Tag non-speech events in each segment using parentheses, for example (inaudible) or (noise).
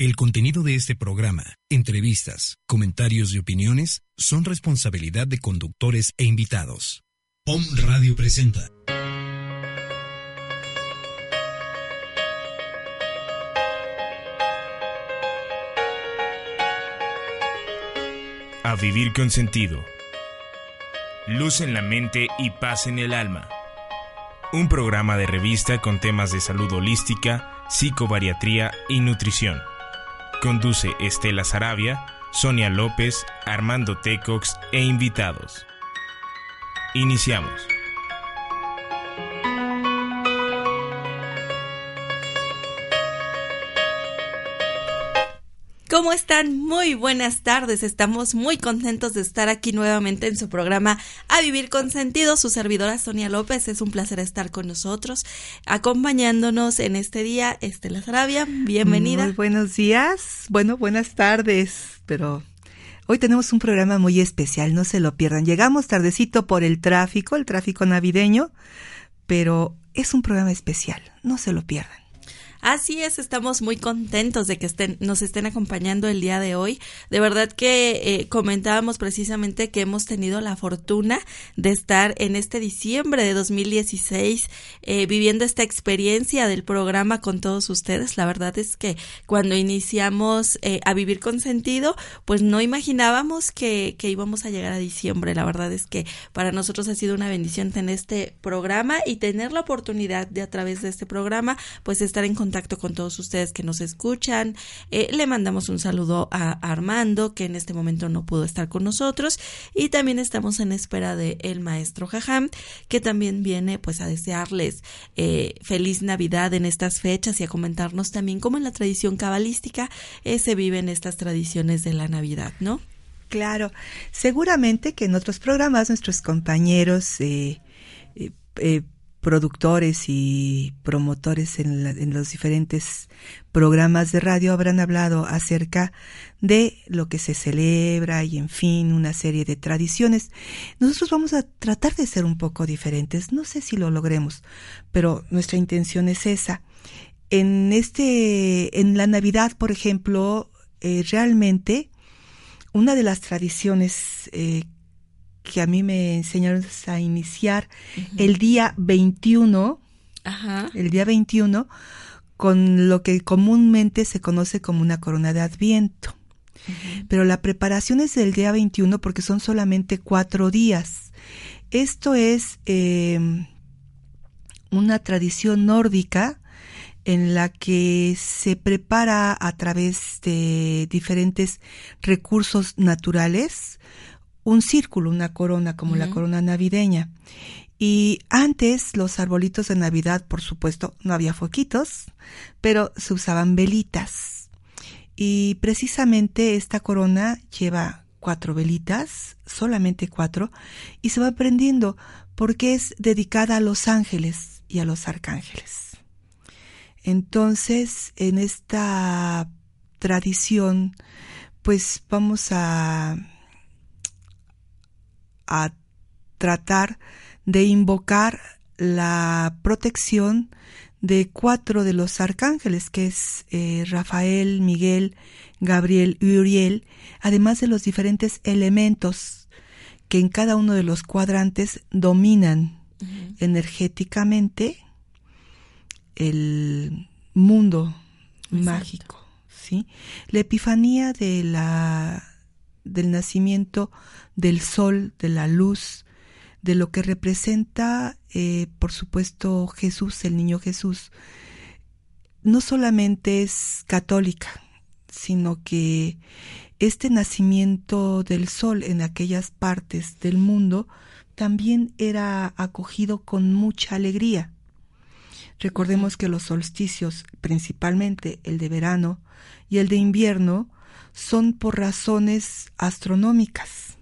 El contenido de este programa, entrevistas, comentarios y opiniones son responsabilidad de conductores e invitados. POM Radio presenta. A vivir con sentido. Luz en la mente y paz en el alma. Un programa de revista con temas de salud holística, psicobariatría y nutrición. Conduce Estela Sarabia, Sonia López, Armando Tecox e invitados. Iniciamos. ¿Cómo están? Muy buenas tardes. Estamos muy contentos de estar aquí nuevamente en su programa A Vivir con Sentido. Su servidora Sonia López. Es un placer estar con nosotros, acompañándonos en este día. Estela Sarabia, bienvenida. Muy buenos días. Bueno, buenas tardes, pero Hoy tenemos un programa muy especial, no se lo pierdan. Llegamos tardecito por el tráfico, el tráfico navideño, pero es un programa especial, no se lo pierdan. Así es, estamos muy contentos de que estén, nos estén acompañando el día de hoy. De verdad que eh, comentábamos precisamente que hemos tenido la fortuna de estar en este diciembre de 2016 eh, viviendo esta experiencia del programa con todos ustedes. La verdad es que cuando iniciamos eh, a vivir con sentido, pues no imaginábamos que, que íbamos a llegar a diciembre. La verdad es que para nosotros ha sido una bendición tener este programa y tener la oportunidad de a través de este programa, pues estar en contacto con todos ustedes que nos escuchan. Eh, le mandamos un saludo a, Armando, que en este momento no pudo estar con nosotros. Y también estamos en espera de el maestro Jajam, que también viene pues a desearles eh, feliz Navidad en estas fechas y a comentarnos también cómo en la tradición cabalística eh, se viven estas tradiciones de la Navidad, ¿no? Claro, seguramente que en otros programas nuestros compañeros eh, eh, productores y promotores en, la, en, los diferentes programas de radio habrán hablado acerca de lo que se celebra y en fin una serie de tradiciones. Nosotros vamos a tratar de ser un poco diferentes, no sé si lo logremos, pero nuestra intención es esa. En este, en la Navidad, por ejemplo, eh, realmente una de las tradiciones eh, que a mí me enseñaron a iniciar uh -huh. el día 21, Ajá. el día 21, con lo que comúnmente se conoce como una corona de Adviento. Uh -huh. Pero la preparación es del día 21 porque son solamente cuatro días. Esto es eh, una tradición nórdica en la que se prepara a través de diferentes recursos naturales un círculo, una corona, como uh -huh. la corona navideña. Y antes los arbolitos de Navidad, por supuesto, no había foquitos, pero se usaban velitas. Y precisamente esta corona lleva cuatro velitas, solamente cuatro, y se va prendiendo porque es dedicada a los ángeles y a los arcángeles. Entonces, en esta tradición, pues vamos a a tratar de invocar la protección de cuatro de los arcángeles, que es eh, Rafael, Miguel, Gabriel y Uriel, además de los diferentes elementos que en cada uno de los cuadrantes dominan uh -huh. energéticamente el mundo Exacto. mágico, ¿sí? La epifanía de la del nacimiento del sol, de la luz, de lo que representa, eh, por supuesto, Jesús, el niño Jesús, no solamente es católica, sino que este nacimiento del sol en aquellas partes del mundo también era acogido con mucha alegría. Recordemos que los solsticios, principalmente el de verano y el de invierno, son por razones astronómicas.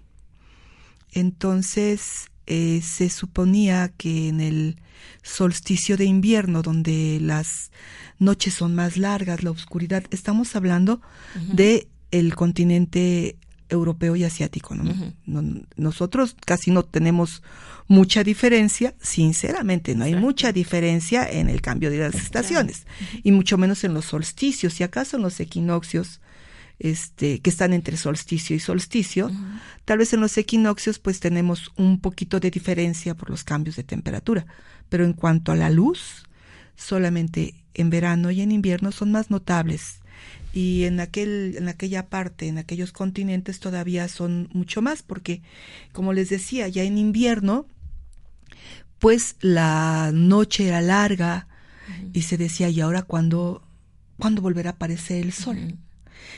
Entonces, eh, se suponía que en el solsticio de invierno, donde las noches son más largas, la oscuridad, estamos hablando de el continente europeo y asiático. nosotros casi no tenemos mucha diferencia, sinceramente, no hay mucha diferencia en el cambio de las estaciones, y mucho menos en los solsticios, y acaso en los equinoccios, este, que están entre solsticio y solsticio, tal vez en los equinoccios pues tenemos un poquito de diferencia por los cambios de temperatura, pero en cuanto a la luz, solamente en verano y en invierno son más notables. Y en aquel en aquella parte en aquellos continentes todavía son mucho más porque como les decía ya en invierno pues la noche era larga y se decía y ahora cuándo cuándo volverá a aparecer el sol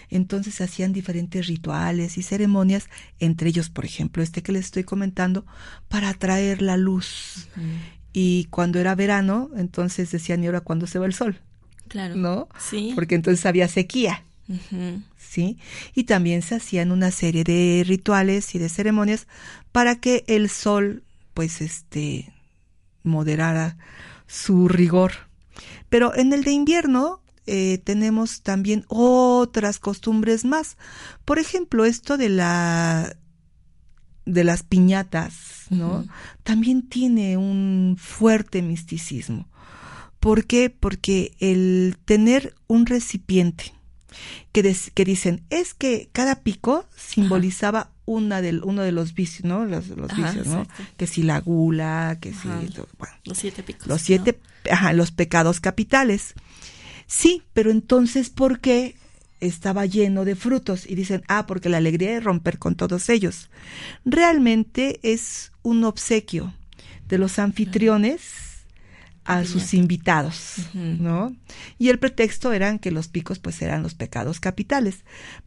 entonces se hacían diferentes rituales y ceremonias entre ellos por ejemplo este que les estoy comentando para atraer la luz y cuando era verano entonces decían y ahora cuándo se va el sol Claro. ¿No? Sí. Porque entonces había sequía. ¿Sí? Y también se hacían una serie de rituales y de ceremonias para que el sol, pues, este, moderara su rigor. Pero en el de invierno eh, tenemos también otras costumbres más. Por ejemplo, esto de la de las piñatas, ¿no? También tiene un fuerte misticismo. ¿Por qué? Porque el tener un recipiente que, que dicen es que cada pico simbolizaba una del, uno de los vicios, ¿no? Los, vicios, ¿no? Que si la gula, que si... Bueno, los siete picos. Los siete, ajá, los pecados capitales. Sí, pero entonces, ¿por qué estaba lleno de frutos? Y dicen, ah, porque la alegría de romper con todos ellos. Realmente es un obsequio de los anfitriones a sus invitados, ¿no? Y el pretexto eran que los picos pues eran los pecados capitales.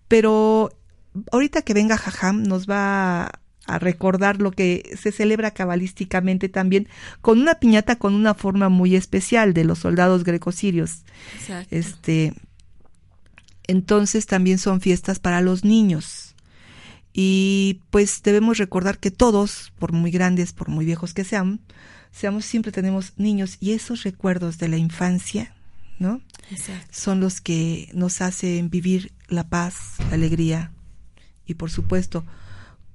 Pero ahorita que venga Jajam nos va a recordar lo que se celebra cabalísticamente también con una piñata con una forma muy especial de los soldados grecosirios. Este entonces también son fiestas para los niños. Y pues debemos recordar que todos, por muy grandes, por muy viejos que sean, seamos siempre tenemos niños y esos recuerdos de la infancia, ¿no? Son los que nos hacen vivir la paz, la alegría y por supuesto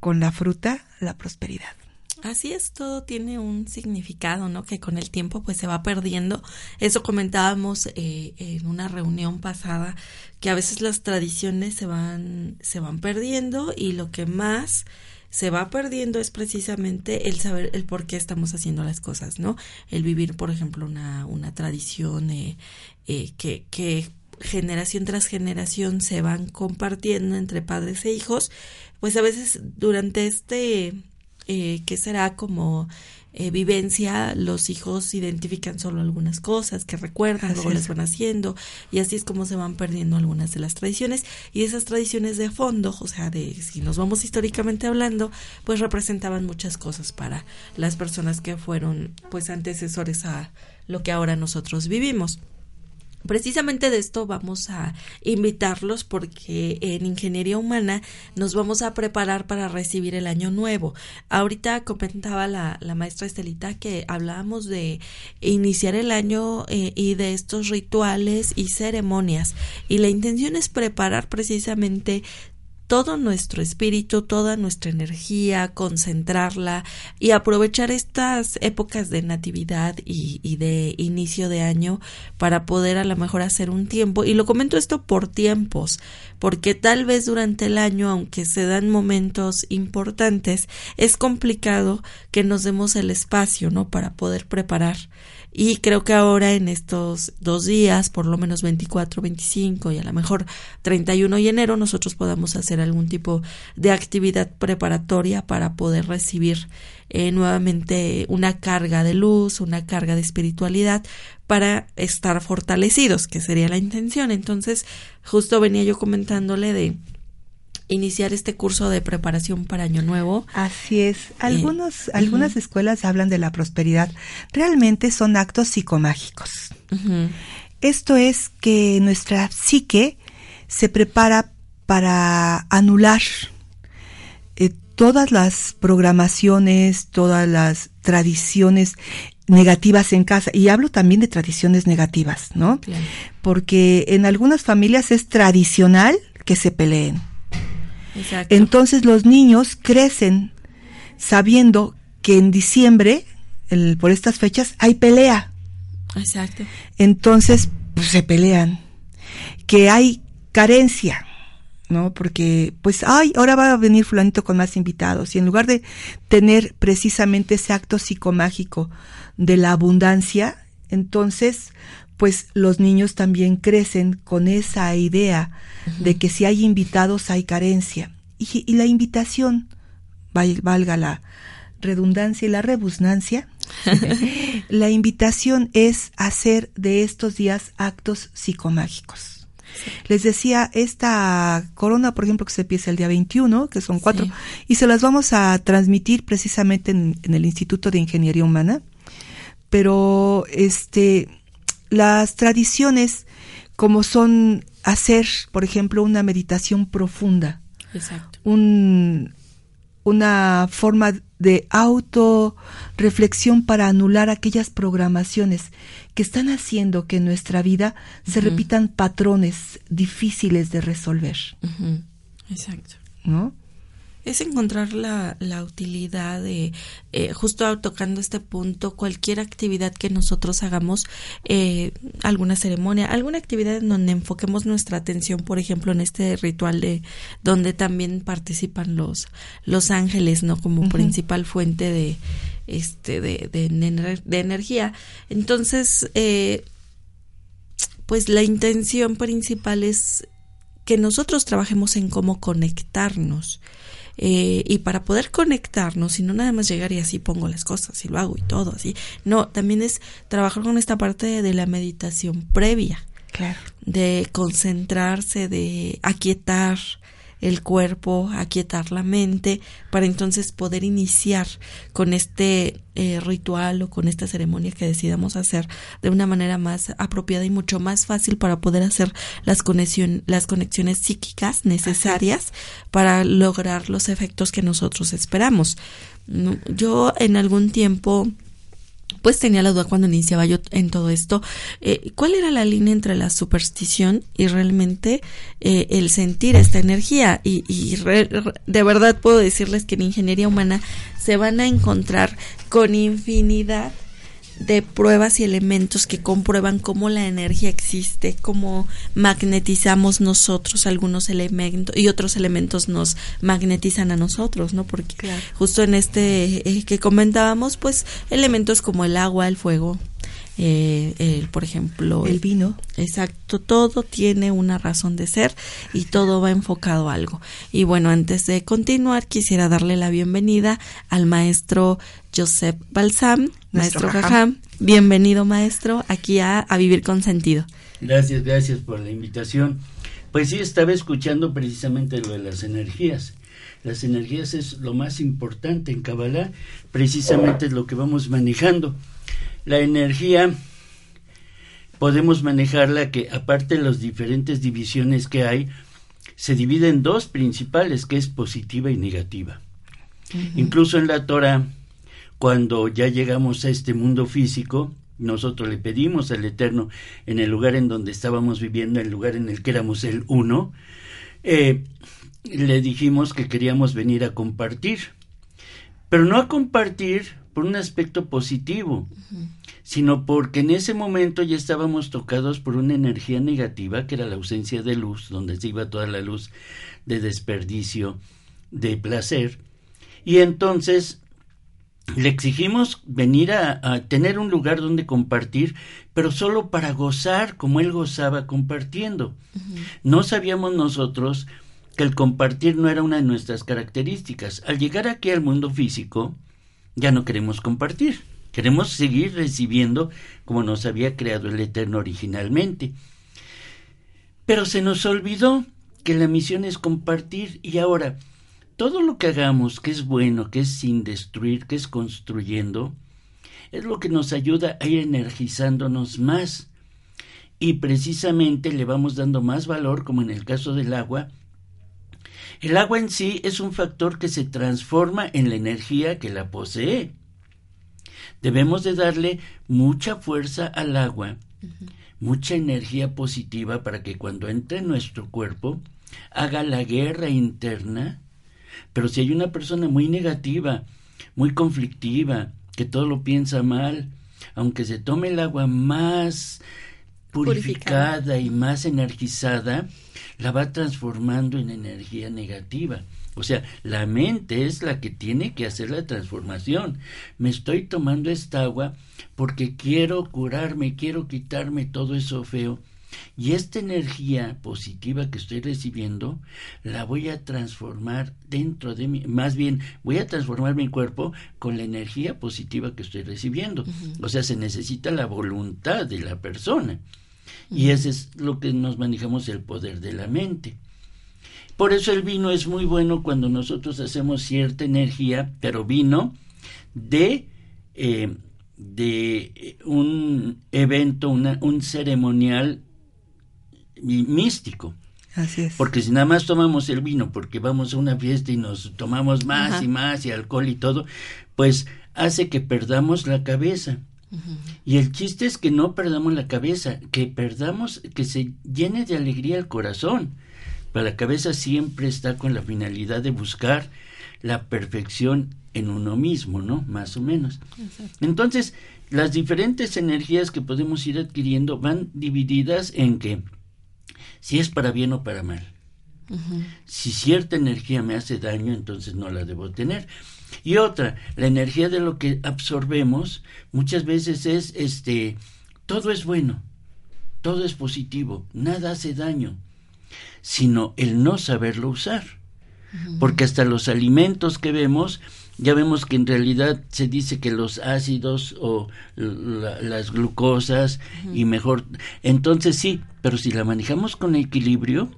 con la fruta la prosperidad. Así es, todo tiene un significado, ¿no? Que con el tiempo pues se va perdiendo. Eso comentábamos eh, en una reunión pasada, que a veces las tradiciones se van, se van perdiendo y lo que más se va perdiendo es precisamente el saber el por qué estamos haciendo las cosas, ¿no? El vivir, por ejemplo, una, una tradición eh, eh, que, que generación tras generación se van compartiendo entre padres e hijos, pues a veces durante este, eh, que será como eh, vivencia, los hijos identifican solo algunas cosas que recuerdan, luego les van haciendo, y así es como se van perdiendo algunas de las tradiciones. Y esas tradiciones de fondo, o sea, de si nos vamos históricamente hablando, pues representaban muchas cosas para las personas que fueron pues antecesores a lo que ahora nosotros vivimos. Precisamente de esto vamos a invitarlos porque en ingeniería humana nos vamos a preparar para recibir el año nuevo. Ahorita comentaba la, maestra Estelita que hablábamos de iniciar el año eh, y de estos rituales y ceremonias y la intención es preparar precisamente todo nuestro espíritu, toda nuestra energía, concentrarla y aprovechar estas épocas de natividad y, de inicio de año para poder a lo mejor hacer un tiempo. Y lo comento esto por tiempos, porque tal vez durante el año, aunque se dan momentos importantes, es complicado que nos demos el espacio, ¿no? Para poder preparar y creo que ahora en estos dos días, por lo menos 24, 25 y a lo mejor 31 de enero, nosotros podamos hacer algún tipo de actividad preparatoria para poder recibir eh, nuevamente una carga de luz, una carga de espiritualidad para estar fortalecidos, que sería la intención. Entonces, justo venía yo comentándole de iniciar este curso de preparación para Año Nuevo. Así es. Algunos, algunas escuelas hablan de la prosperidad. Realmente son actos psicomágicos. Esto es que nuestra psique se prepara para anular eh, todas las programaciones, todas las tradiciones negativas en casa. Y hablo también de tradiciones negativas, ¿no? Porque en algunas familias es tradicional que se peleen. Exacto. Entonces los niños crecen sabiendo que en diciembre, por estas fechas, hay pelea. Exacto. Entonces pues, se pelean. Que hay carencia. ¿No? Porque, pues, ay, ahora va a venir fulanito con más invitados. Y en lugar de tener precisamente ese acto psicomágico de la abundancia, entonces, pues los niños también crecen con esa idea de que si hay invitados hay carencia. Y, y la invitación, valga la redundancia y la rebusnancia, (laughs) la invitación es hacer de estos días actos psicomágicos. Les decía, esta corona, por ejemplo, que se empieza el día 21, que son cuatro, y se las vamos a transmitir precisamente en, el Instituto de Ingeniería Humana, pero este, las tradiciones como son hacer, por ejemplo, una meditación profunda, Un, una forma de autorreflexión para anular aquellas programaciones que están haciendo que en nuestra vida se repitan patrones difíciles de resolver. Exacto. ¿No? es encontrar la, la utilidad de, eh, justo tocando este punto, cualquier actividad que nosotros hagamos, eh, alguna ceremonia, alguna actividad en donde enfoquemos nuestra atención, por ejemplo, en este ritual de donde también participan los, los ángeles, ¿no? Como principal fuente de, este, de, de, de energía. Entonces, eh, pues la intención principal es que nosotros trabajemos en cómo conectarnos eh, y para poder conectarnos y no nada más llegar y así pongo las cosas y lo hago y todo así, no, también es trabajar con esta parte de la meditación previa, claro. de concentrarse, de aquietar, el cuerpo, aquietar la mente, para entonces poder iniciar con este eh, ritual o con esta ceremonia que decidamos hacer de una manera más apropiada y mucho más fácil para poder hacer las, conexión, las conexiones psíquicas necesarias para lograr los efectos que nosotros esperamos. Yo en algún tiempo pues tenía la duda cuando iniciaba yo en todo esto, eh, ¿cuál era la línea entre la superstición y realmente eh, el sentir esta energía? Y, de verdad puedo decirles que en ingeniería humana se van a encontrar con infinidad de pruebas y elementos que comprueban cómo la energía existe, cómo magnetizamos nosotros algunos elementos y otros elementos nos magnetizan a nosotros, ¿no? Porque justo en este eh, que comentábamos, pues elementos como el agua, el fuego, eh, el, por ejemplo, el vino. Exacto, todo tiene una razón de ser y todo va enfocado a algo. Y bueno, antes de continuar, quisiera darle la bienvenida al maestro Joseph Balsam, maestro Jajam. Bienvenido, maestro, aquí a, a Vivir con Sentido. Gracias, gracias por la invitación. Pues sí, estaba escuchando precisamente lo de las energías. Las energías es lo más importante en Kabbalah, precisamente es lo que vamos manejando. La energía podemos manejarla que aparte de las diferentes divisiones que hay, se divide en dos principales, que es positiva y negativa. Incluso en la Torah, cuando ya llegamos a este mundo físico, nosotros le pedimos al Eterno en el lugar en donde estábamos viviendo, el lugar en el que éramos el uno, eh, le dijimos que queríamos venir a compartir, pero no a compartir por un aspecto positivo, sino porque en ese momento ya estábamos tocados por una energía negativa, que era la ausencia de luz, donde se iba toda la luz de desperdicio, de placer, y entonces le exigimos venir a, tener un lugar donde compartir, pero solo para gozar como él gozaba compartiendo. No sabíamos nosotros que el compartir no era una de nuestras características. Al llegar aquí al mundo físico, ya no queremos compartir Queremos seguir recibiendo como nos había creado el Eterno originalmente. Pero se nos olvidó que la misión es compartir y ahora todo lo que hagamos que es bueno, que es sin destruir, que es construyendo, es lo que nos ayuda a ir energizándonos más y precisamente le vamos dando más valor, como en el caso del agua. El agua en sí es un factor que se transforma en la energía que la posee. Debemos de darle mucha fuerza al agua, mucha energía positiva para que cuando entre en nuestro cuerpo haga la guerra interna. Pero si hay una persona muy negativa, muy conflictiva, que todo lo piensa mal, aunque se tome el agua más purificada, y más energizada, la va transformando en energía negativa. O sea, la mente es la que tiene que hacer la transformación. Me estoy tomando esta agua porque quiero curarme, quiero quitarme todo eso feo. Y esta energía positiva que estoy recibiendo la voy a transformar dentro de mí, más bien voy a transformar mi cuerpo con la energía positiva que estoy recibiendo. O sea, se necesita la voluntad de la persona. Y ese es lo que nos manejamos el poder de la mente. Por eso el vino es muy bueno cuando nosotros hacemos cierta energía, pero vino de, eh, de un evento, un ceremonial místico. Así es. Porque si nada más tomamos el vino porque vamos a una fiesta y nos tomamos más y más y alcohol y todo, pues hace que perdamos la cabeza. Y el chiste es que no perdamos la cabeza, que perdamos, que se llene de alegría el corazón. Pero la cabeza siempre está con la finalidad de buscar la perfección en uno mismo, ¿no? Más o menos. Entonces, las diferentes energías que podemos ir adquiriendo van divididas en que si es para bien o para mal. Si cierta energía me hace daño, entonces no la debo tener. Y otra, la energía de lo que absorbemos muchas veces es este todo es bueno, todo es positivo, nada hace daño, sino el no saberlo usar. Porque hasta los alimentos que vemos, ya vemos que en realidad se dice que los ácidos o las glucosas y mejor, entonces sí, pero si la manejamos con equilibrio,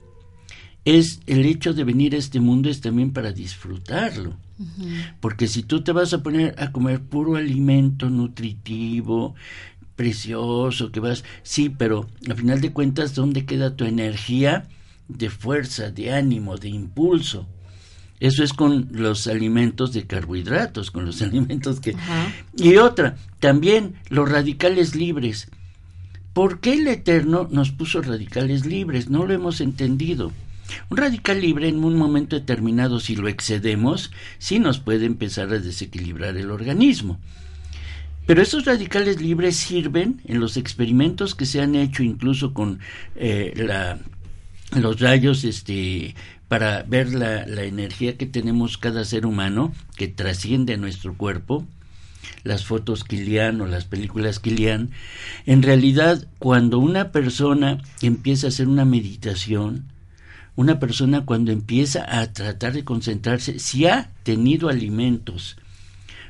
es el hecho de venir a este mundo es también para disfrutarlo. Porque si tú te vas a poner a comer puro alimento nutritivo, precioso, que vas, sí, pero al final de cuentas, ¿dónde queda tu energía de fuerza, de ánimo, de impulso? Eso es con los alimentos de carbohidratos, con los (laughs) alimentos que... Y otra, también los radicales libres. ¿Por qué el Eterno nos puso radicales libres? No lo hemos entendido. Un radical libre en un momento determinado, si lo excedemos, sí nos puede empezar a desequilibrar el organismo. Pero esos radicales libres sirven en los experimentos que se han hecho incluso con eh, la, los rayos este, para ver la, la, energía que tenemos cada ser humano que trasciende nuestro cuerpo, las fotos Kilian o las películas Kilian, en realidad cuando una persona empieza a hacer una meditación, una persona cuando empieza a tratar de concentrarse, si ha tenido alimentos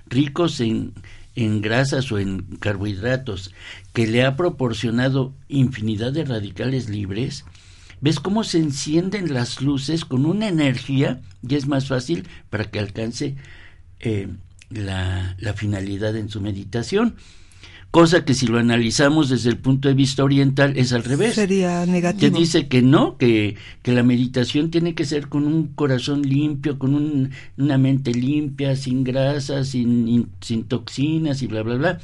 ricos en, en grasas o en carbohidratos que le ha proporcionado infinidad de radicales libres, ves cómo se encienden las luces con una energía y es más fácil para que alcance eh, la, la finalidad en su meditación cosa que si lo analizamos desde el punto de vista oriental es al revés. Sería negativo. Que dice que no, que, que la meditación tiene que ser con un corazón limpio, con un, una mente limpia, sin grasas, sin, sin toxinas y bla, bla, bla.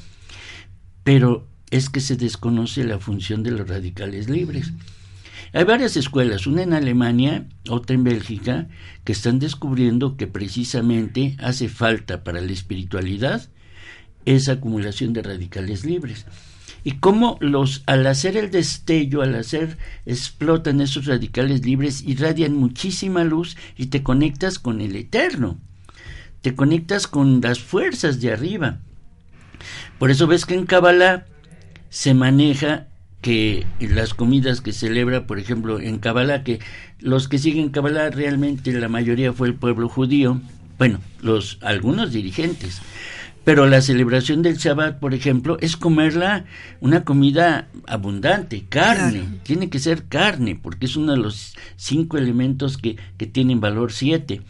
Pero es que se desconoce la función de los radicales libres. Hay varias escuelas, una en Alemania, otra en Bélgica, que están descubriendo que precisamente hace falta para la espiritualidad esa acumulación de radicales libres. Y cómo los, al hacer el destello, al hacer, explotan esos radicales libres, irradian muchísima luz y te conectas con el eterno. Te conectas con las fuerzas de arriba. Por eso ves que en Kabbalah se maneja que las comidas que celebra, por ejemplo, en Kabbalah, que los que siguen Kabbalah realmente la mayoría fue el pueblo judío, bueno, los algunos dirigentes, Pero la celebración del Shabbat, por ejemplo, es comerla una comida abundante, carne. Tiene que ser carne, porque es uno de los cinco elementos que, que tienen valor siete.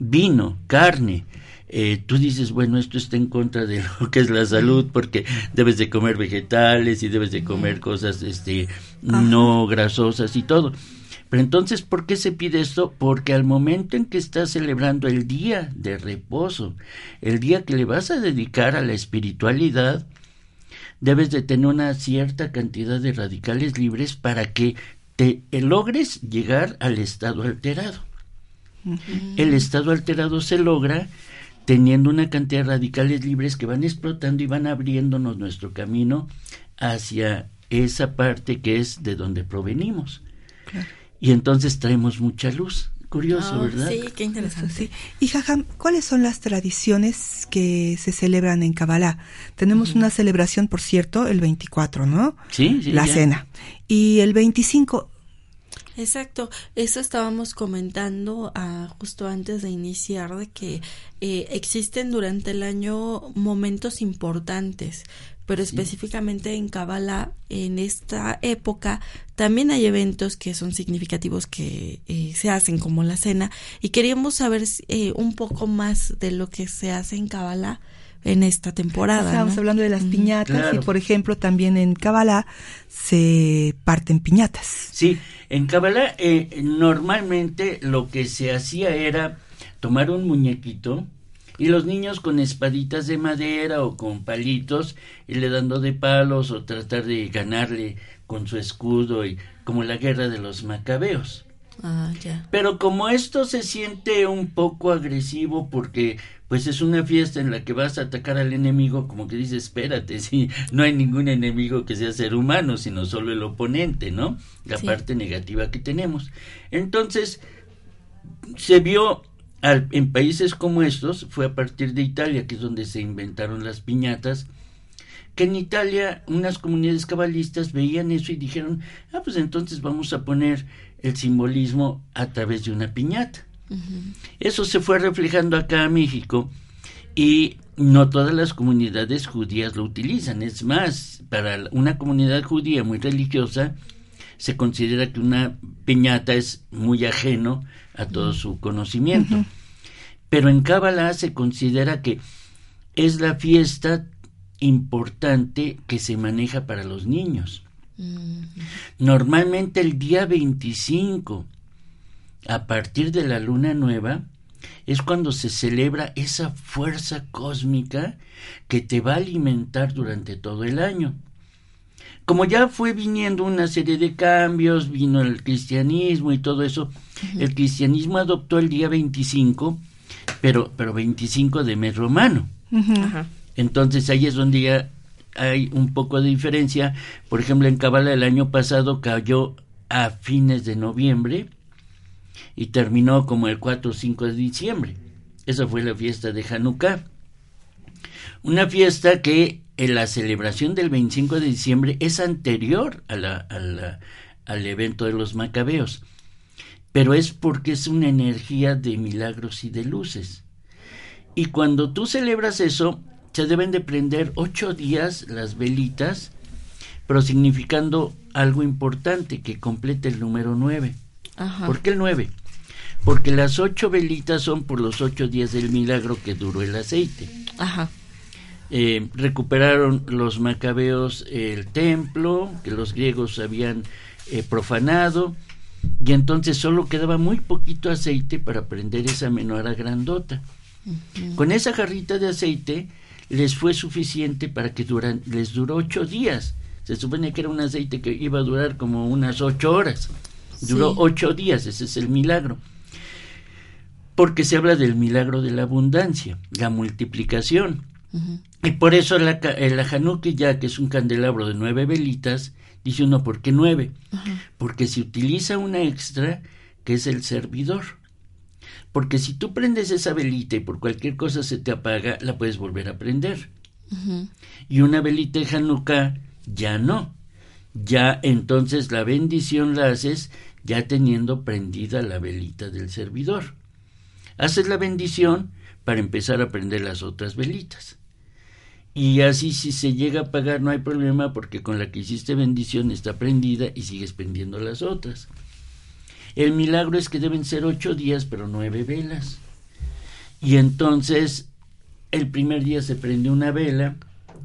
Vino, carne. Eh, tú dices, bueno, esto está en contra de lo que es la salud, porque debes de comer vegetales y debes de comer cosas este, no grasosas y todo. Pero entonces, ¿por qué se pide esto? Porque al momento en que estás celebrando el día de reposo, el día que le vas a dedicar a la espiritualidad, debes de tener una cierta cantidad de radicales libres para que te logres llegar al estado alterado. El estado alterado se logra teniendo una cantidad de radicales libres que van explotando y van abriéndonos nuestro camino hacia esa parte que es de donde provenimos. Y entonces traemos mucha luz. Curioso, Ah, ¿verdad? Sí, qué interesante. Sí. Y Jajam, ¿cuáles son las tradiciones que se celebran en Kabbalah? Tenemos una celebración, por cierto, el 24, ¿no? Sí, sí, La ya. cena. Y el 25, Exacto, eso estábamos comentando ah, justo antes de iniciar de que eh, existen durante el año momentos importantes, pero específicamente en Kabbalah, en esta época, también hay eventos que son significativos que eh, se hacen como la cena y queríamos saber eh, un poco más de lo que se hace en Kabbalah en esta temporada. estábamos ¿no? hablando de las piñatas Claro. y, por ejemplo, también en Kabbalah se parten piñatas. Sí, en Kabbalah eh, normalmente lo que se hacía era tomar un muñequito y los niños con espaditas de madera o con palitos irle dando de palos o tratar de ganarle con su escudo y como la guerra de los macabeos. Ah, ya. Pero como esto se siente un poco agresivo porque pues es una fiesta en la que vas a atacar al enemigo, como que dices, espérate, (laughs) sí, no hay ningún enemigo que sea ser humano, sino solo el oponente, ¿no? La Sí. parte negativa que tenemos. Entonces, se vio al- en países como estos, fue a partir de Italia, que es donde se inventaron las piñatas, que en Italia unas comunidades cabalistas veían eso y dijeron, ah, pues entonces vamos a poner el simbolismo a través de una piñata. Eso se fue reflejando acá a México y no todas las comunidades judías lo utilizan. Es más, para una comunidad judía muy religiosa, se considera que una piñata es muy ajeno a todo su conocimiento. Pero en Kabbalah se considera que es la fiesta importante que se maneja para los niños. Normalmente el día 25, a partir de la luna nueva, es cuando se celebra esa fuerza cósmica que te va a alimentar durante todo el año. Como ya fue viniendo una serie de cambios, vino el cristianismo y todo eso, el cristianismo adoptó el día 25, pero, pero 25 de mes romano. Ajá. Entonces ahí es donde ya hay un poco de diferencia. Por ejemplo, en Kabbalah el año pasado cayó a fines de noviembre y terminó como el 4 o 5 de diciembre. Esa fue la fiesta de Hanukkah. Una fiesta que en la celebración del 25 de diciembre es anterior a la- al evento de los macabeos, pero es porque es una energía de milagros y de luces. Y cuando tú celebras eso, se deben de prender ocho días las velitas, pero significando algo importante, que complete el número nueve. Ajá. ¿Por qué el nueve? Porque las ocho velitas son por los ocho días del milagro que duró el aceite. Ajá. Eh, recuperaron los macabeos el templo que los griegos habían eh, profanado y entonces solo quedaba muy poquito aceite para prender esa menorá grandota. Con esa jarrita de aceite les fue suficiente para que duran, les duró ocho días. Se supone que era un aceite que iba a durar como unas ocho horas. Duró Sí. ocho días, ese es el milagro. Porque se habla del milagro de la abundancia, la multiplicación. Y por eso la, la Hanukkah, ya que es un candelabro de nueve velitas, dice uno, ¿por qué nueve? Porque se utiliza una extra que es el servidor. Porque si tú prendes esa velita y por cualquier cosa se te apaga, la puedes volver a prender. Y una velita de Hanukkah ya no. Ya entonces la bendición la haces ya teniendo prendida la velita del servidor. Haces la bendición para empezar a prender las otras velitas. y así si se llega a pagar no hay problema porque con la que hiciste bendición está prendida y sigues prendiendo las otras. El milagro es que deben ser ocho días pero nueve velas. Y entonces el primer día se prende una vela,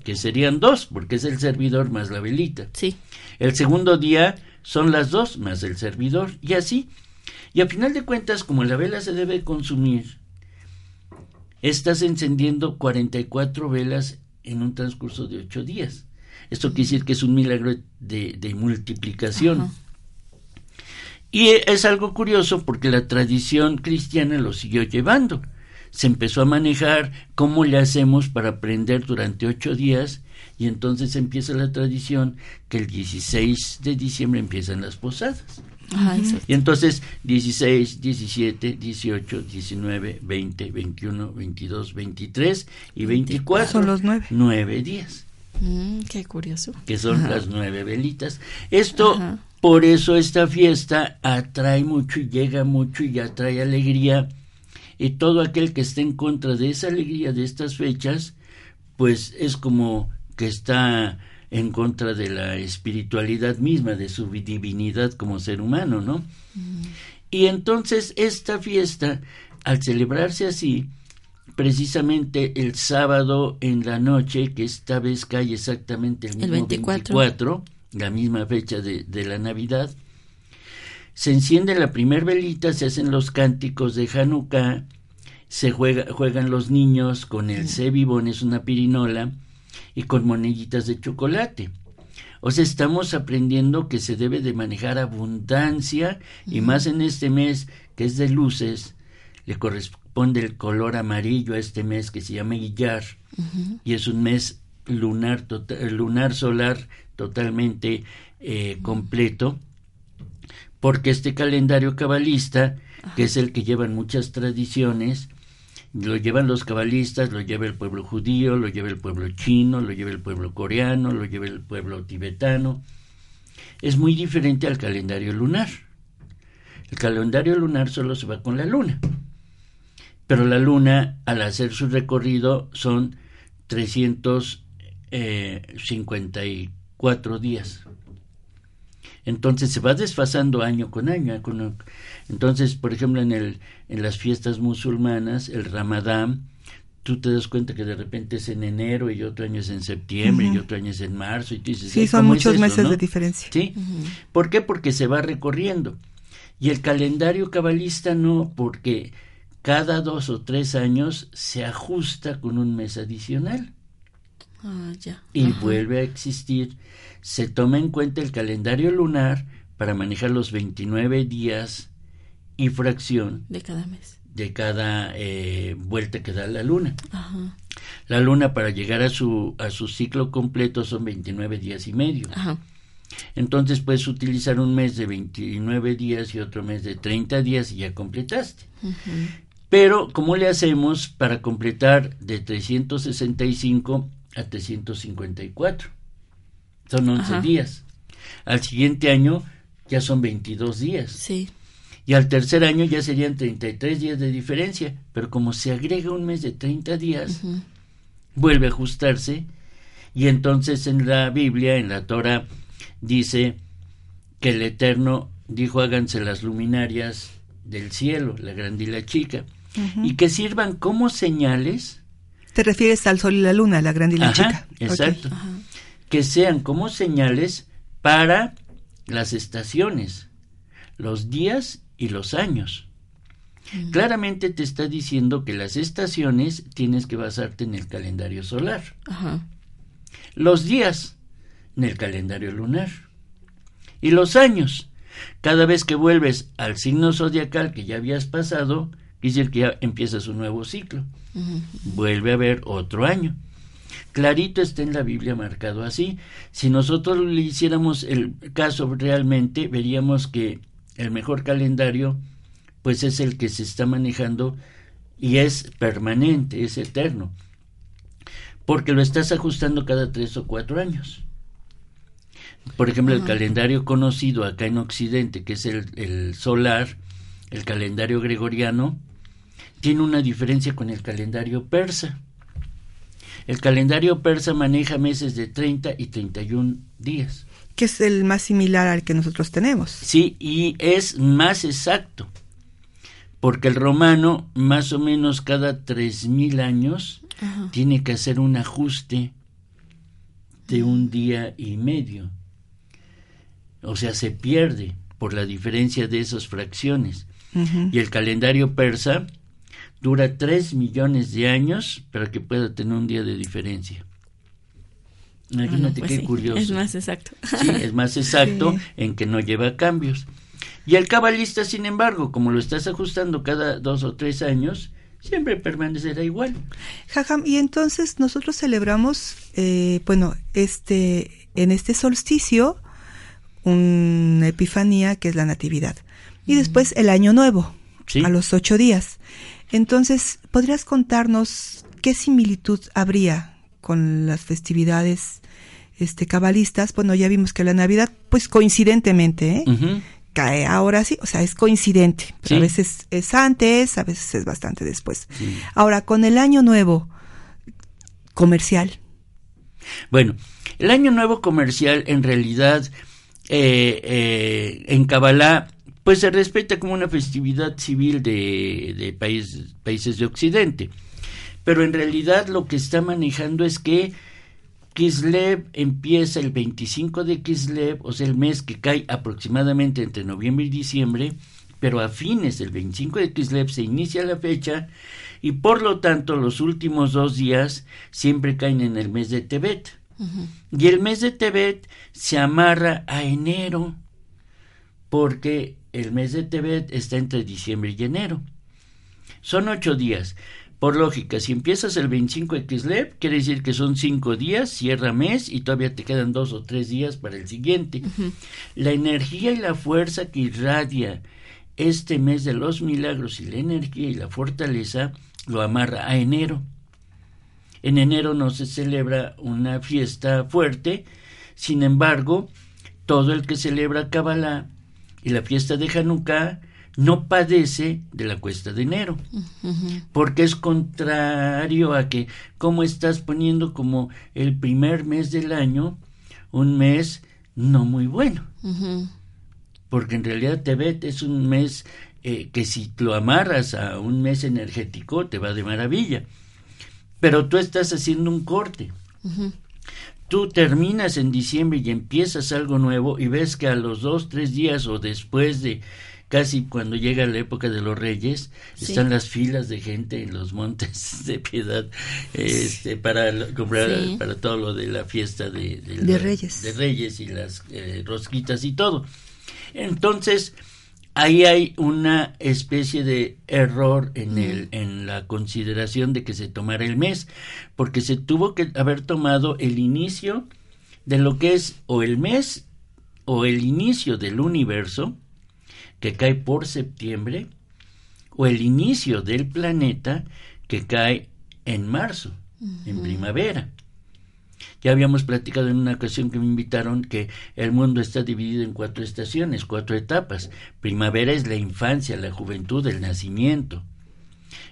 que serían dos, porque es el servidor más la velita. Sí. El segundo día son las dos más el servidor, y así. Y a final de cuentas, como la vela se debe consumir, estás encendiendo 44 velas en un transcurso de ocho días. Esto quiere decir que es un milagro de, multiplicación. Y es algo curioso porque la tradición cristiana lo siguió llevando. Se empezó a manejar cómo le hacemos para aprender durante ocho días y entonces empieza la tradición que el 16 de diciembre empiezan las posadas. y entonces 16, 17, 18, 19, 20, 21, 22, 23 y 24. Son los nueve. Nueve días. Mm, qué curioso. Que son las nueve velitas. Esto, por eso esta fiesta atrae mucho y llega mucho y atrae alegría. Y todo aquel que esté en contra de esa alegría de estas fechas, pues es como que está en contra de la espiritualidad misma, de su divinidad como ser humano, ¿no? Y entonces esta fiesta, al celebrarse así, precisamente el sábado en la noche, que esta vez cae exactamente el mismo 24. La misma fecha de, de, la Navidad, se enciende la primer velita, se hacen los cánticos de Hanukkah, se juega, juegan los niños con el cebibón, es una pirinola, y con moneditas de chocolate. O sea, estamos aprendiendo que se debe de manejar abundancia y más en este mes que es de luces, le corresponde el color amarillo a este mes que se llama Guillar y es un mes lunar, lunar solar totalmente eh, completo porque este calendario cabalista, que es el que llevan muchas tradiciones, lo llevan los cabalistas, lo lleva el pueblo judío, lo lleva el pueblo chino, lo lleva el pueblo coreano, lo lleva el pueblo tibetano. Es muy diferente al calendario lunar. El calendario lunar solo se va con la luna. Pero la luna, al hacer su recorrido, son 354 días. Entonces se va desfasando año con año. Entonces, por ejemplo, en, el, en las fiestas musulmanas, el ramadán, tú te das cuenta que de repente es en enero y otro año es en septiembre y otro año es en marzo y tú dices, sí, son muchos meses de diferencia. Sí. ¿Por qué? Porque se va recorriendo. Y el calendario cabalista no, porque cada dos o tres años se ajusta con un mes adicional. Ah, ya. Y vuelve a existir. Se toma en cuenta el calendario lunar para manejar los 29 días y fracción de cada mes de cada eh, vuelta que da la luna. La luna para llegar a su a su ciclo completo son 29 días y medio. Entonces puedes utilizar un mes de 29 días y otro mes de 30 días y ya completaste. Pero, ¿cómo le hacemos para completar de 365 a 354? Son 11 días. Al siguiente año ya son 22 días. Sí y al tercer año ya serían 33 días de diferencia, pero como se agrega un mes de 30 días, vuelve a ajustarse y entonces en la Biblia, en la Torah, dice que el Eterno dijo háganse las luminarias del cielo, la grande y la chica, y que sirvan como señales. Te refieres al sol y la luna, la grande y la chica. Exacto. Que sean como señales para las estaciones, los días y los años. Mm. Claramente te está diciendo que las estaciones tienes que basarte en el calendario solar. Los días en el calendario lunar. Y los años. Cada vez que vuelves al signo zodiacal que ya habías pasado, quiere decir que ya empiezas un nuevo ciclo. Vuelve a haber otro año. Clarito está en la Biblia marcado así. Si nosotros le hiciéramos el caso realmente, veríamos que el mejor calendario pues es el que se está manejando y es permanente, es eterno, porque lo estás ajustando cada tres o cuatro años. Por ejemplo, el calendario conocido acá en Occidente, que es el, el, solar, el calendario gregoriano, tiene una diferencia con el calendario persa. El calendario persa maneja meses de 30 y 31 días. Que es el más similar al que nosotros tenemos. Sí, y es más exacto. Porque el romano, más o menos cada 3.000 años, tiene que hacer un ajuste de un día y medio. O sea, se pierde por la diferencia de esas fracciones. Y el calendario persa dura tres millones de años para que pueda tener un día de diferencia. Imagínate Pues qué sí, curioso. Es más exacto. Sí, es más (laughs) exacto en que no lleva cambios. Y el cabalista, sin embargo, como lo estás ajustando cada dos o tres años, siempre permanecerá igual. Jajam, y entonces nosotros celebramos, eh, bueno, este, en este solsticio, una epifanía que es la Natividad. Y después el Año Nuevo, Sí. a los ocho días. Entonces, ¿podrías contarnos qué similitud habría con las festividades este, cabalistas? Bueno, ya vimos que la Navidad, pues coincidentemente, ¿eh? Cae ahora sí, o sea, es coincidente, pero Sí. a veces es antes, a veces es bastante después. Sí. Ahora, con el año nuevo comercial, Bueno, el Año Nuevo Comercial en realidad eh, eh, en Kabbalah pues se respeta como una festividad civil de, países de Occidente. Pero en realidad lo que está manejando es que Kislev empieza el 25 de Kislev, o sea, el mes que cae aproximadamente entre noviembre y diciembre, pero a fines del 25 de Kislev se inicia la fecha y por lo tanto los últimos dos días siempre caen en el mes de Tebet. Y el mes de Tebet se amarra a enero, porque el mes de Tebet está entre diciembre y enero. Son ocho días. Por lógica, si empiezas el 25 de Kislev, quiere decir que son cinco días, cierra mes y todavía te quedan dos o tres días para el siguiente. La energía y la fuerza que irradia este mes de los milagros y la energía y la fortaleza lo amarra a enero. En enero no se celebra una fiesta fuerte, sin embargo, todo el que celebra Kabbalah y la fiesta de Hanukkah no padece de la cuesta de enero, porque es contrario a que, como estás poniendo como el primer mes del año, un mes no muy bueno, porque en realidad Tebet es un mes eh, que si lo amarras a un mes energético te va de maravilla, pero tú estás haciendo un corte. Tú terminas en diciembre y empiezas algo nuevo y ves que a los dos, tres días o después de casi cuando llega la época de los reyes, Sí. están las filas de gente en los montes (laughs) de piedad este, para comprar Sí. para todo lo de la fiesta de, De la- Reyes. de Reyes y las eh, rosquitas y todo. Entonces, ahí hay una especie de error en, el, en la consideración de que se tomara el mes, porque se tuvo que haber tomado el inicio de lo que es o el mes o el inicio del universo, que cae por septiembre, o el inicio del planeta, que cae en marzo, en primavera. Ya habíamos platicado en una ocasión que me invitaron que el mundo está dividido en cuatro estaciones, cuatro etapas. Primavera es la infancia, la juventud, el nacimiento.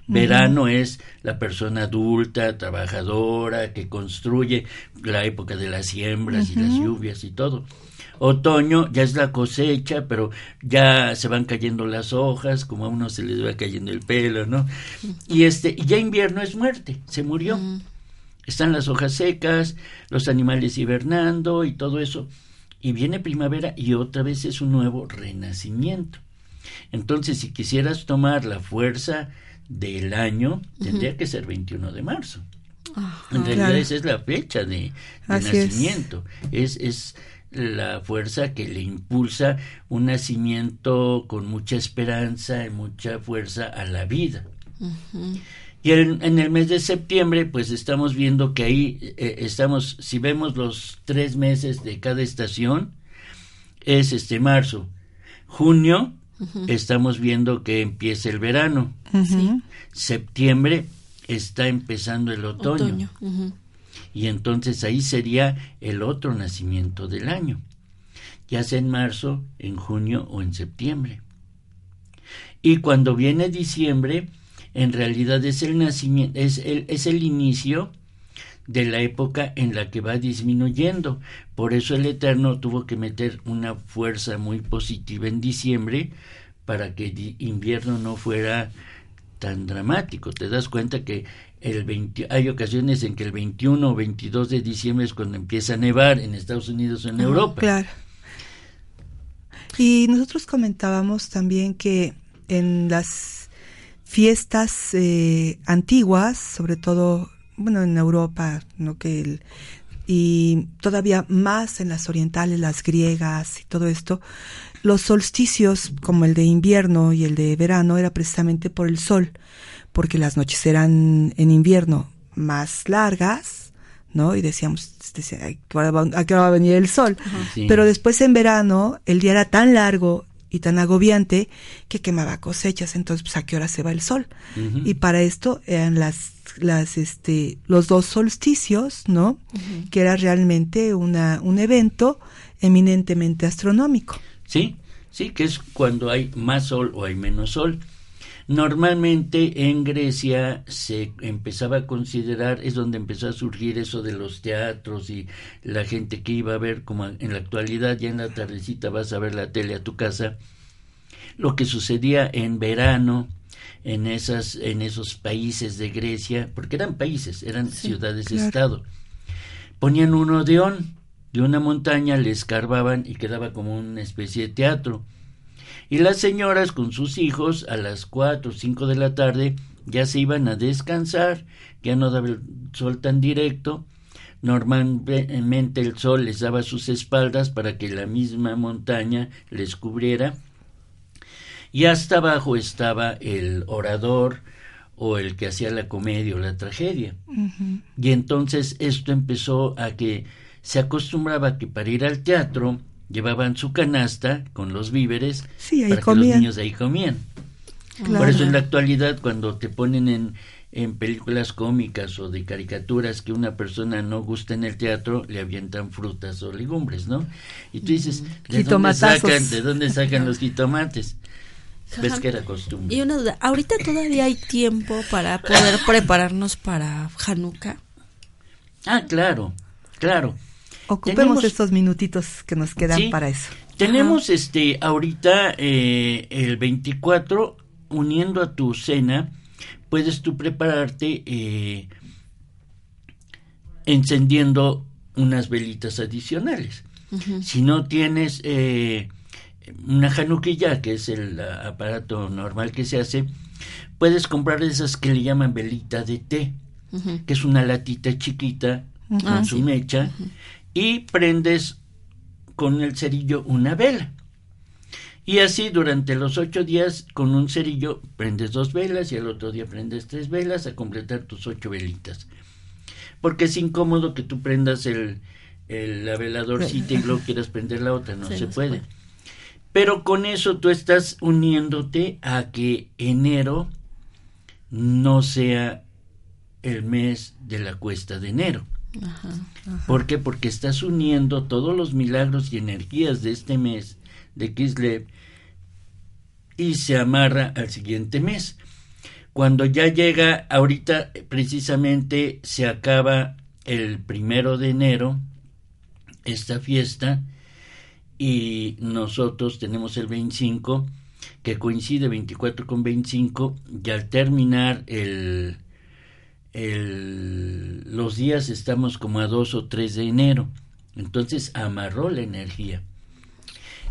Verano es la persona adulta, trabajadora, que construye la época de las siembras y las lluvias y todo. Otoño ya es la cosecha, pero ya se van cayendo las hojas, como a uno se les va cayendo el pelo, ¿no? Y este, y ya invierno es muerte, se murió. Están las hojas secas, los animales hibernando y todo eso. Y viene primavera y otra vez es un nuevo renacimiento. Entonces, si quisieras tomar la fuerza del año, tendría que ser 21 de marzo. en realidad Claro. esa es la fecha de, de Así es. nacimiento. Es. Es, la fuerza que le impulsa un nacimiento con mucha esperanza y mucha fuerza a la vida. Y en, en el mes de septiembre, pues estamos viendo que ahí eh, estamos, si vemos los tres meses de cada estación, es este marzo. Junio, estamos viendo que empieza el verano. Septiembre está empezando el otoño. Y entonces ahí sería el otro nacimiento del año, ya sea en marzo, en junio o en septiembre. Y cuando viene diciembre, en realidad es el nacimiento, es el, es el inicio de la época en la que va disminuyendo. Por eso el Eterno tuvo que meter una fuerza muy positiva en diciembre para que invierno no fuera tan dramático. Te das cuenta que el 20, hay ocasiones en que el 21 o 22 de diciembre es cuando empieza a nevar en Estados Unidos o en Europa. Claro. Y nosotros comentábamos también que en las fiestas eh, antiguas, sobre todo, bueno, en Europa, ¿no? que el, y todavía más en las orientales, las griegas y todo esto, los solsticios, como el de invierno y el de verano, era precisamente por el sol, porque las noches eran en invierno más largas, ¿no? Y decíamos, decía, ¿a qué va a venir el sol? Pero después en verano el día era tan largo y tan agobiante que quemaba cosechas, entonces pues, a qué hora se va el sol. Y para esto eran las las este los dos solsticios, ¿no? Que era realmente una un evento eminentemente astronómico. Sí, sí, que es cuando hay más sol o hay menos sol. Normalmente en Grecia se empezaba a considerar, es donde empezó a surgir eso de los teatros y la gente que iba a ver, como en la actualidad ya en la tardecita vas a ver la tele a tu casa, lo que sucedía en verano en, esas, en esos países de Grecia, porque eran países, eran ciudades-estado. Ponían un odeón de una montaña, le escarbaban y quedaba como una especie de teatro y las señoras con sus hijos a las cuatro o cinco de la tarde ya se iban a descansar, ya no daba el sol tan directo, normalmente el sol les daba sus espaldas para que la misma montaña les cubriera, y hasta abajo estaba el orador o el que hacía la comedia o la tragedia. Y entonces esto empezó a que se acostumbraba que para ir al teatro llevaban su canasta con los víveres para que los niños ahí comían. Por eso en la actualidad cuando te ponen en, en películas cómicas o de caricaturas que una persona no gusta en el teatro, le avientan frutas o legumbres, ¿no? Y tú dices, ¿de, dónde sacan, ¿de dónde sacan los (laughs) jitomates? Ves que era costumbre. Y una duda, ¿ahorita todavía hay tiempo para poder prepararnos para Hanukkah? Ah, claro, claro. Ocupemos estos minutitos que nos quedan para eso. Tenemos este ahorita eh, el 24 uniendo a tu cena puedes tú prepararte eh, encendiendo unas velitas adicionales. Si no tienes eh, una januquilla, que es el aparato normal que se hace, puedes comprar esas que le llaman velita de té, que es una latita chiquita con ah, su mecha y prendes con el cerillo una vela. Y así durante los ocho días con un cerillo prendes dos velas y el otro día prendes tres velas a completar tus ocho velitas. Porque es incómodo que tú prendas el, el la veladorcita y luego (laughs) quieras prender la otra, no, se, puede. Pero con eso tú estás uniéndote a que enero no sea el mes de la cuesta de enero. ¿Por qué? Porque estás uniendo todos los milagros y energías de este mes de Kislev y se amarra al siguiente mes. Cuando ya llega, ahorita precisamente se acaba el primero de enero esta fiesta y nosotros tenemos el 25 que coincide 24 con 25 y al terminar el el, los días estamos como a 2 o 3 de enero. Entonces amarró la energía.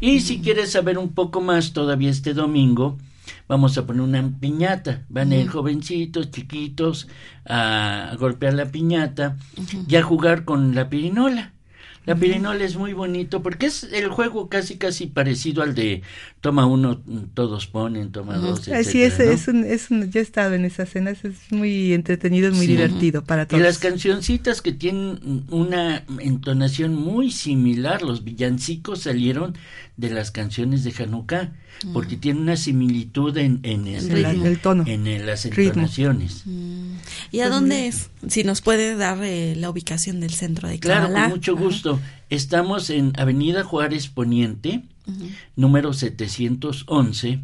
Y si quieres saber un poco más, todavía este domingo vamos a poner una piñata. Van a jovencitos, chiquitos, a, golpear la piñata y a jugar con la pirinola. La pirinola es muy bonito porque es el juego casi casi parecido al de toma uno, todos ponen, toma dos, Así es, es, un, es un, yo he estado en esas cenas, es muy entretenido, es muy divertido para todos. Y las cancioncitas que tienen una entonación muy similar, los villancicos salieron de las canciones de Hanukkah porque tiene una similitud en, en, el, tono, en las entonaciones. ¿Y a pues dónde es? Si nos puede dar eh, la ubicación del centro de Claro, con mucho gusto. Estamos en Avenida Juárez Poniente, número 711,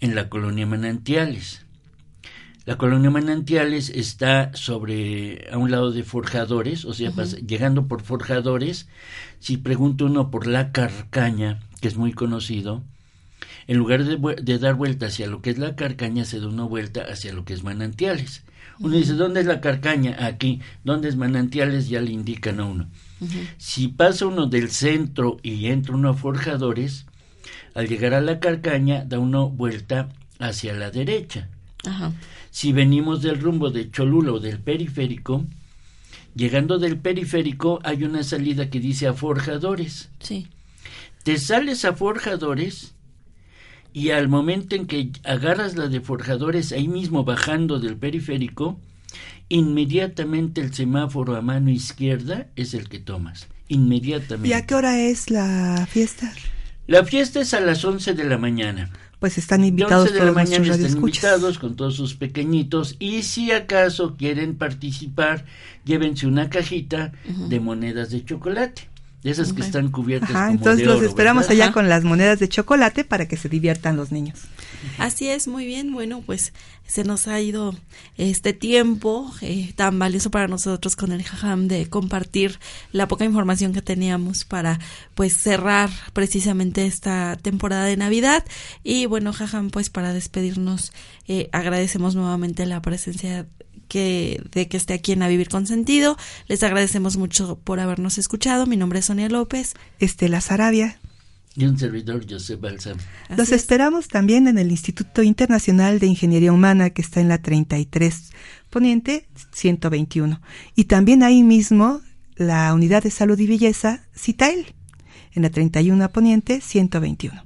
en la colonia Manantiales. La colonia Manantiales está sobre, a un lado de Forjadores, o sea, llegando por Forjadores. Si pregunta uno por la Carcaña, que es muy conocido, en lugar de, dar vuelta hacia lo que es la Carcaña, se da una vuelta hacia lo que es Manantiales. Uno dice, ¿dónde es la Carcaña? Aquí. ¿Dónde es Manantiales? Ya le indican a uno. Si pasa uno del centro y entra uno a Forjadores, al llegar a la Carcaña da una vuelta hacia la derecha. Si venimos del rumbo de Cholula o del periférico, llegando del periférico hay una salida que dice a Forjadores. Sí. Te sales a Forjadores y al momento en que agarras la de Forjadores ahí mismo bajando del periférico, inmediatamente el semáforo a mano izquierda es el que tomas. Inmediatamente. ¿Y a qué hora es la fiesta? La fiesta es a las 11 de la mañana. Pues están invitados de la mañana están invitados con todos sus pequeñitos y si acaso quieren participar, llévense una cajita de monedas de chocolate. De esas que están cubiertas Ajá, entonces los esperamos allá con las monedas de chocolate para que se diviertan los niños. Así es, muy bien. Bueno, pues se nos ha ido este tiempo eh, tan valioso para nosotros con el Jajam de compartir la poca información que teníamos para pues cerrar precisamente esta temporada de Navidad. Y bueno, Jajam, pues para despedirnos eh, agradecemos nuevamente la presencia que, de que esté aquí en A Vivir con Sentido. Les agradecemos mucho por habernos escuchado. Mi nombre es Sonia López. Estela Sarabia. Y un servidor, José Balsam. Los esperamos también en el Instituto Internacional de Ingeniería Humana, que está en la 33 Poniente 121. Y también ahí mismo la Unidad de Salud y Belleza, CITAEL, en la 31 Poniente 121.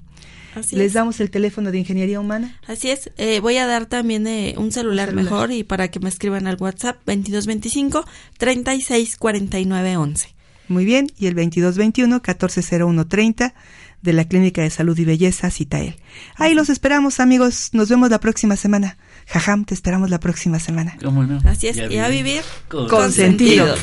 Les damos el teléfono de Ingeniería Humana. Así es. Eh, voy a dar también eh, un, celular mejor y para que me escriban al WhatsApp 2225 364911. Muy bien. Y el 2221 140130 de la Clínica de Salud y Belleza Citael. Ahí los esperamos, amigos. Nos vemos la próxima semana. Jajam, te esperamos la próxima semana. Así es. Y a vivir con, sentido.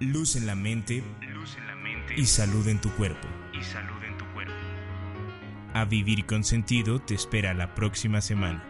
Luz en la mente, luz en la mente y salud en tu cuerpo. Y salud en tu cuerpo. A vivir con sentido te espera la próxima semana.